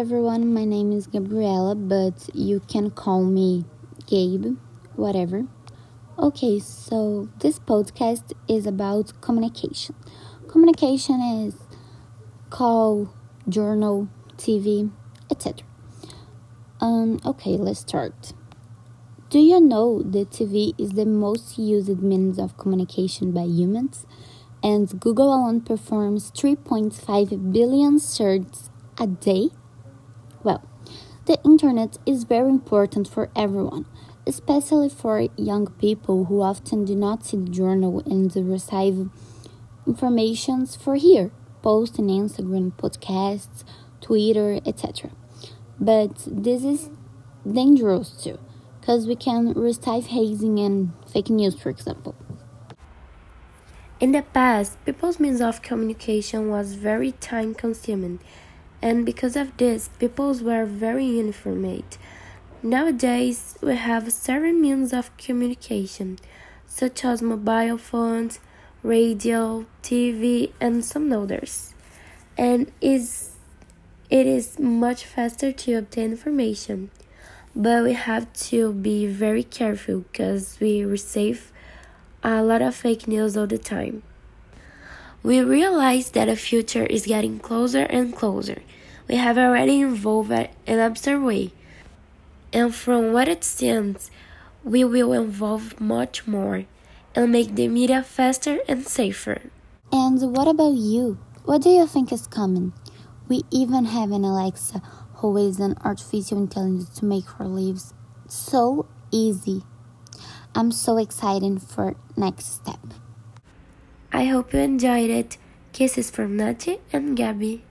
everyone, my name is Gabriela, but you can call me Gabe, whatever. Okay, so this podcast is about communication. Communication is call, journal, TV, etc. Um, okay, let's start. Do you know that TV is the most used means of communication by humans? And Google alone performs 3.5 billion searches a day? Well, the internet is very important for everyone, especially for young people who often do not see the journal and receive informations for here, post in Instagram, podcasts, Twitter, etc. But this is dangerous too, because we can receive hazing and fake news, for example. In the past, people's means of communication was very time consuming, and because of this, people were very informed. Nowadays, we have several means of communication, such as mobile phones, radio, TV, and some others. And is it is much faster to obtain information. But we have to be very careful because we receive a lot of fake news all the time. We realize that the future is getting closer and closer. We have already evolved in absurd way. And from what it seems, we will evolve much more and make the media faster and safer. And what about you? What do you think is coming? We even have an Alexa who is an artificial intelligence to make our lives so easy. I'm so excited for next step. I hope you enjoyed it. Kisses from Nati and Gabby.